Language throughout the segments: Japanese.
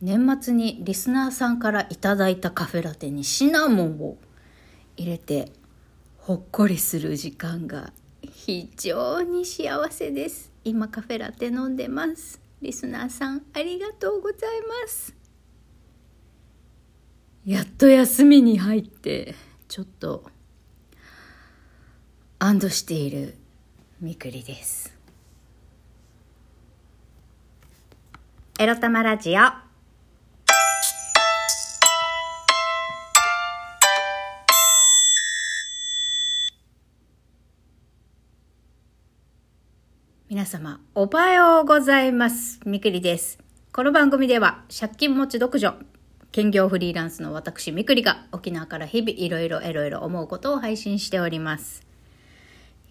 年末にリスナーさんからいただいたカフェラテにシナモンを入れてほっこりする時間が非常に幸せです。今カフェラテ飲んでます。リスナーさんありがとうございます。やっと休みに入ってちょっと安堵しているみくりです。エロ玉ラジオ。様、おはようございます。みくりです。この番組では、借金持ち独女、兼業フリーランスの私みくりが、沖縄から日々いろいろいろいろ思うことを配信しております。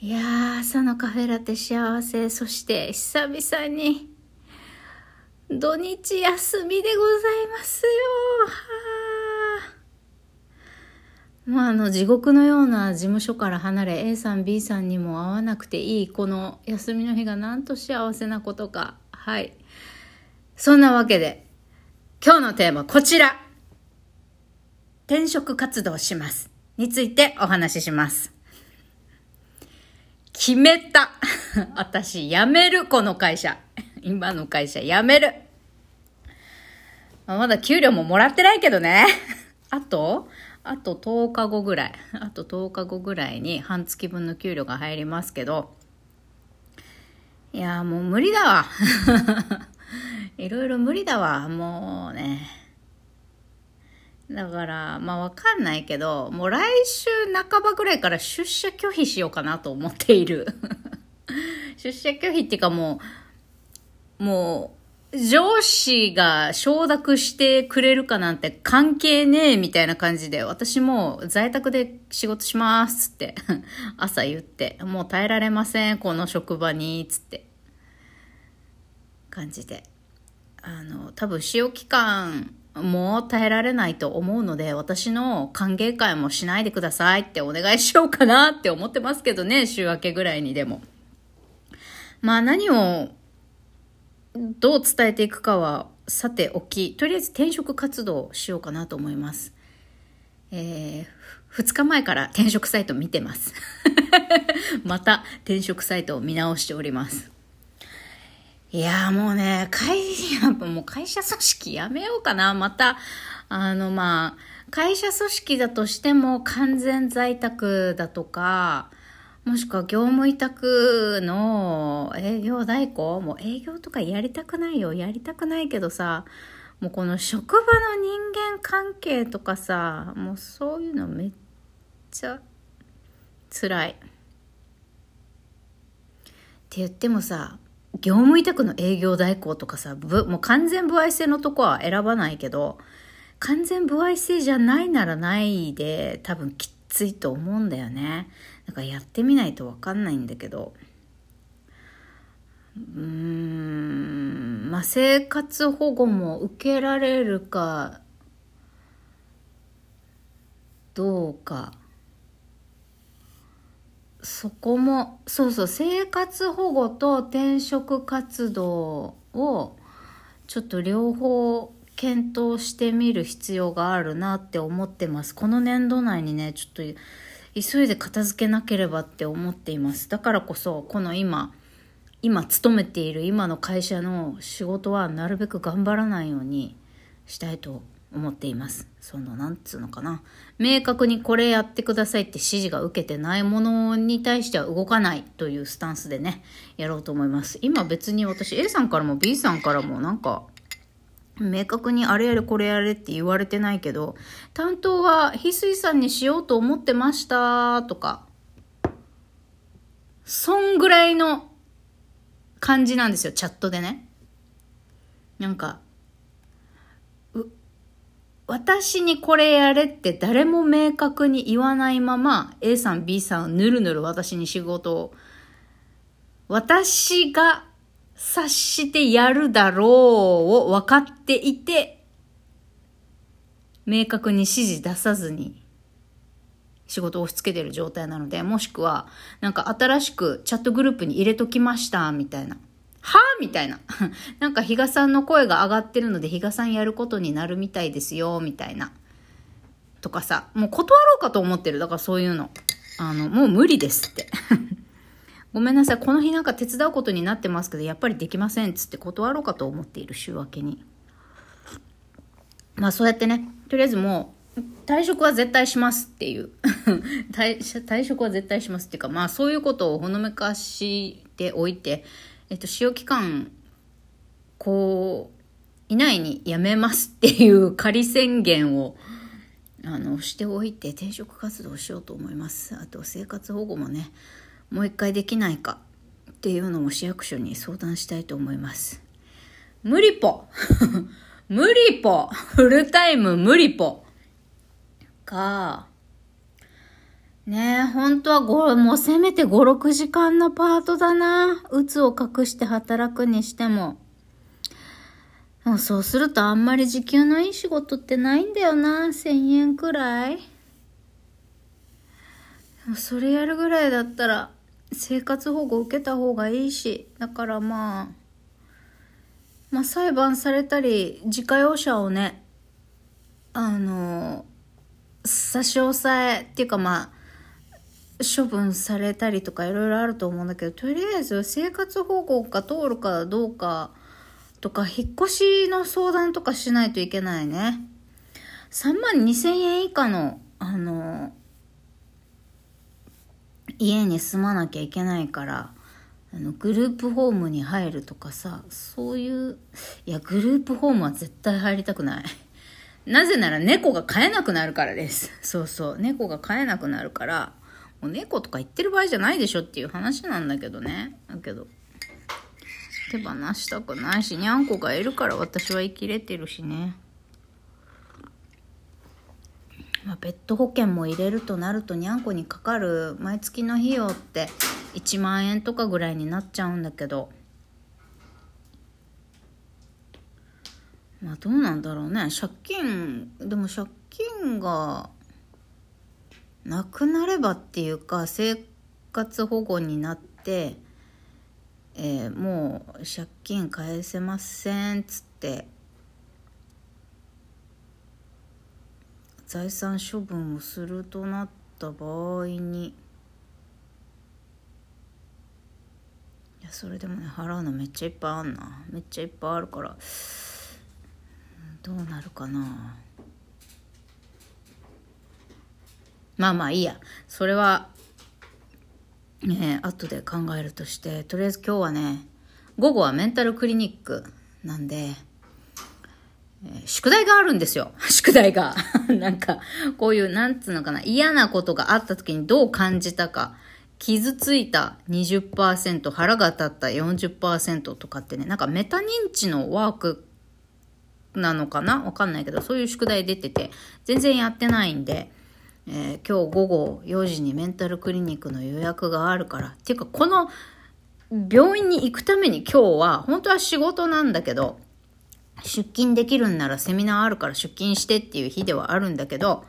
いやー、朝のカフェラテ幸せ、そして久々に、土日休みでございますよ。まあ、あの地獄のような事務所から離れ A さん B さんにも会わなくていいこの休みの日がなんと幸せなことか。はい。そんなわけで今日のテーマこちら。転職活動します。についてお話しします。決めた。私辞める。この会社。今の会社辞める。まだ給料ももらってないけどね。あとあと10日後ぐらい、あと10日後ぐらいに半月分の給料が入りますけど、いやもう無理だわ。いろいろ無理だわ、もうね。だから、まあわかんないけど、もう来週半ばぐらいから出社拒否しようかなと思っている。出社拒否っていうかもう、もう、上司が承諾してくれるかなんて関係ねえみたいな感じで、私も在宅で仕事しますって 朝言って、もう耐えられません、この職場に、つって。感じで。あの、多分使用期間も耐えられないと思うので、私の歓迎会もしないでくださいってお願いしようかなって思ってますけどね、週明けぐらいにでも。まあ何をどう伝えていくかはさておき、とりあえず転職活動をしようかなと思います。えー、2日前から転職サイト見てます。また転職サイトを見直しております。いやーもうね、会、やっぱもう会社組織やめようかな。また、あのまあ、会社組織だとしても完全在宅だとか、もしくは業務委託の営業代行もう営業とかやりたくないよ。やりたくないけどさ、もうこの職場の人間関係とかさ、もうそういうのめっちゃ辛い。って言ってもさ、業務委託の営業代行とかさ、もう完全不愛性のとこは選ばないけど、完全不愛性じゃないならないで多分きっついと思うんだよね。だからやってみないとわかんないんだけど。うん、まあ、生活保護も受けられるか、どうか。そこも、そうそう、生活保護と転職活動を、ちょっと両方検討してみる必要があるなって思ってます。この年度内にね、ちょっと急いで片付けなければって思っています。だからこそ、この今、今勤めている今の会社の仕事はなるべく頑張らないようにしたいと思っています。その、なんつうのかな。明確にこれやってくださいって指示が受けてないものに対しては動かないというスタンスでね、やろうと思います。今別に私 A さんからも B さんからもなんか、明確にあれやれこれやれって言われてないけど、担当は翡翠さんにしようと思ってましたとか、そんぐらいの感じなんですよ、チャットでね。なんか、私にこれやれって誰も明確に言わないまま A さん B さんぬるぬる私に仕事を私が察してやるだろうを分かっていて明確に指示出さずに仕事を押し付けてる状態なのでもしくはなんか新しくチャットグループに入れときましたみたいなはぁみたいな。なんか比嘉さんの声が上がってるので比嘉さんやることになるみたいですよ、みたいな。とかさ、もう断ろうかと思ってる。だからそういうの。あの、もう無理ですって。ごめんなさい。この日なんか手伝うことになってますけど、やっぱりできませんっ。つって断ろうかと思っている週明けに。まあそうやってね、とりあえずもう、退職は絶対しますっていう退。退職は絶対しますっていうか、まあそういうことをほのめかしておいて、えっと、使用期間、こう、以内に辞めますっていう仮宣言を、あの、しておいて転職活動しようと思います。あと生活保護もね、もう一回できないかっていうのも市役所に相談したいと思います。無理ぽ 無理ぽフルタイム無理ぽか、ねえ、本当はご、もうせめて5、6時間のパートだな。鬱を隠して働くにしても。もうそうするとあんまり時給のいい仕事ってないんだよな。1000円くらい。それやるぐらいだったら生活保護受けた方がいいし。だからまあ、まあ裁判されたり、自家用車をね、あの、差し押さえっていうかまあ、処分されたりとかいろいろあると思うんだけど、とりあえず生活保護が通るかどうかとか、引っ越しの相談とかしないといけないね。3万2千円以下の、あの、家に住まなきゃいけないから、あの、グループホームに入るとかさ、そういう、いや、グループホームは絶対入りたくない。なぜなら猫が飼えなくなるからです。そうそう。猫が飼えなくなるから、もう猫とか言ってる場合じゃないでしょっていう話なんだけどね。だけど、手放したくないし、にゃんこがいるから私は生きれてるしね。まあ、ペット保険も入れるとなるとにゃんこにかかる毎月の費用って1万円とかぐらいになっちゃうんだけど。まあどうなんだろうね。借金でも借金がなくなればっていうか生活保護になって、えー、もう借金返せませんっつって財産処分をするとなった場合にいやそれでもね払うのめっちゃいっぱいあんなめっちゃいっぱいあるからどうなるかなまあまあいいや。それは、ね、後で考えるとして、とりあえず今日はね、午後はメンタルクリニックなんで、宿題があるんですよ。宿題が。なんか、こういう、なんつうのかな、嫌なことがあった時にどう感じたか、傷ついた20%、腹が立った40%とかってね、なんかメタ認知のワークなのかな？わかんないけど、そういう宿題出てて、全然やってないんで、えー、今日午後4時にメンタルクリニックの予約があるから。っていうか、この病院に行くために今日は、本当は仕事なんだけど、出勤できるんならセミナーあるから出勤してっていう日ではあるんだけど、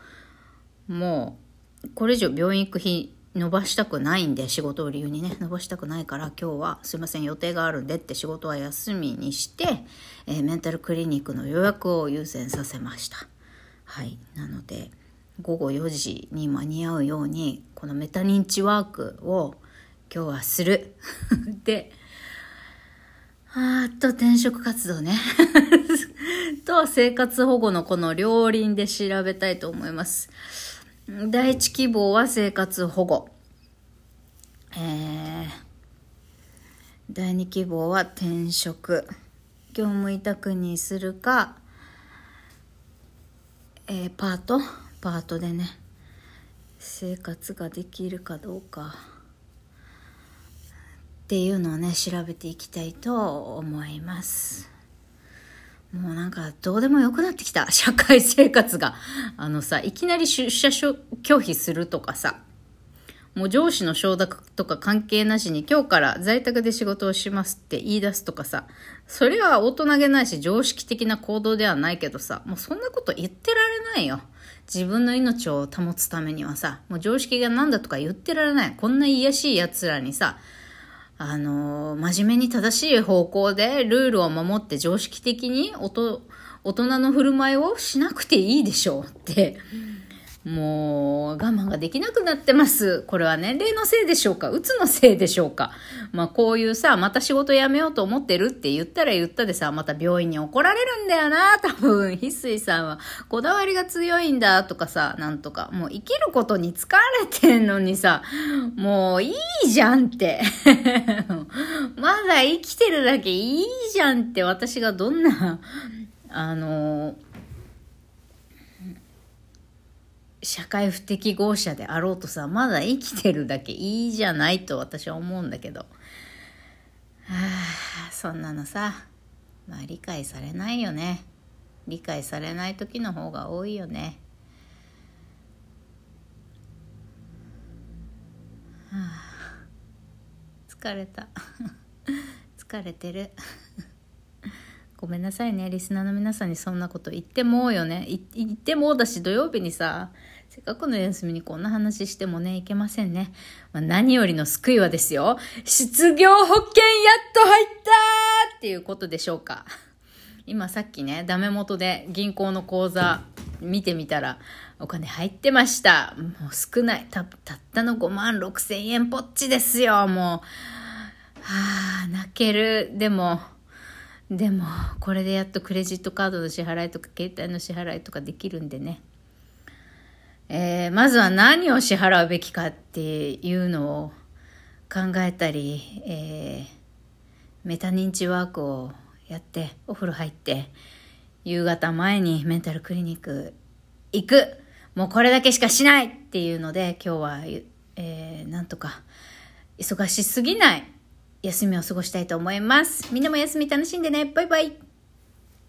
もう、これ以上病院行く日伸ばしたくないんで、仕事を理由にね、伸ばしたくないから、今日はすいません、予定があるんでって仕事は休みにして、えー、メンタルクリニックの予約を優先させました。はい。なので、午後4時に間に合うようにこのメタ認知ワークを今日はする であと転職活動ね。と生活保護のこの両輪で調べたいと思います。第一希望は生活保護。えー、第二希望は転職。業務委託にするか、えー、パート？パートでね。生活ができるかどうか。っていうのをね調べていきたいと思います。もうなんかどうでもよくなってきた。社会生活が。あのさいきなり出社拒否するとかさ。もう上司の承諾とか関係なしに今日から在宅で仕事をしますって言い出すとかさ、それは大人げないし常識的な行動ではないけどさ、もうそんなこと言ってられないよ。自分の命を保つためにはさ、もう常識が何だとか言ってられない。こんな癒しい奴らにさ、あの、真面目に正しい方向でルールを守って常識的に大人の振る舞いをしなくていいでしょうって、もう我慢ができなくなってます。これは年齢のせいでしょうか？うつのせいでしょうか？まあこういうさ、また仕事辞めようと思ってるって言ったら言ったでさ、また病院に怒られるんだよな、多分。翡翠さんはこだわりが強いんだとかさ、なんとか。もう生きることに疲れてんのにさ、もういいじゃんって。まだ生きてるだけいいじゃんって私がどんな、あの社会不適合者であろうとさ、まだ生きてるだけいいじゃないと私は思うんだけど。はあ、そんなのさ、まあ理解されないよね。理解されない時の方が多いよね。はあ、疲れた。疲れてる。ごめんなさいね。リスナーの皆さんにそんなこと言ってもよね。言ってもだし、土曜日にさ、せっかくの休みにこんな話してもね、いけませんね。まあ、何よりの救いはですよ。失業保険やっと入ったっていうことでしょうか。今さっきね、ダメ元で銀行の口座見てみたら、お金入ってました。もう少ない。た、ったの5万6千円ぽっちですよ、もう。はあ、泣ける。でも、でも、これでやっとクレジットカードの支払いとか携帯の支払いとかできるんでね。えー、まずは何を支払うべきかっていうのを考えたり、えー、メタ認知ワークをやって、お風呂入って、夕方前にメンタルクリニック行くもうこれだけしかしないっていうので、今日は、えー、なんとか、忙しすぎない休みを過ごしたいと思います。みんなも休み楽しんでね。バイバイ。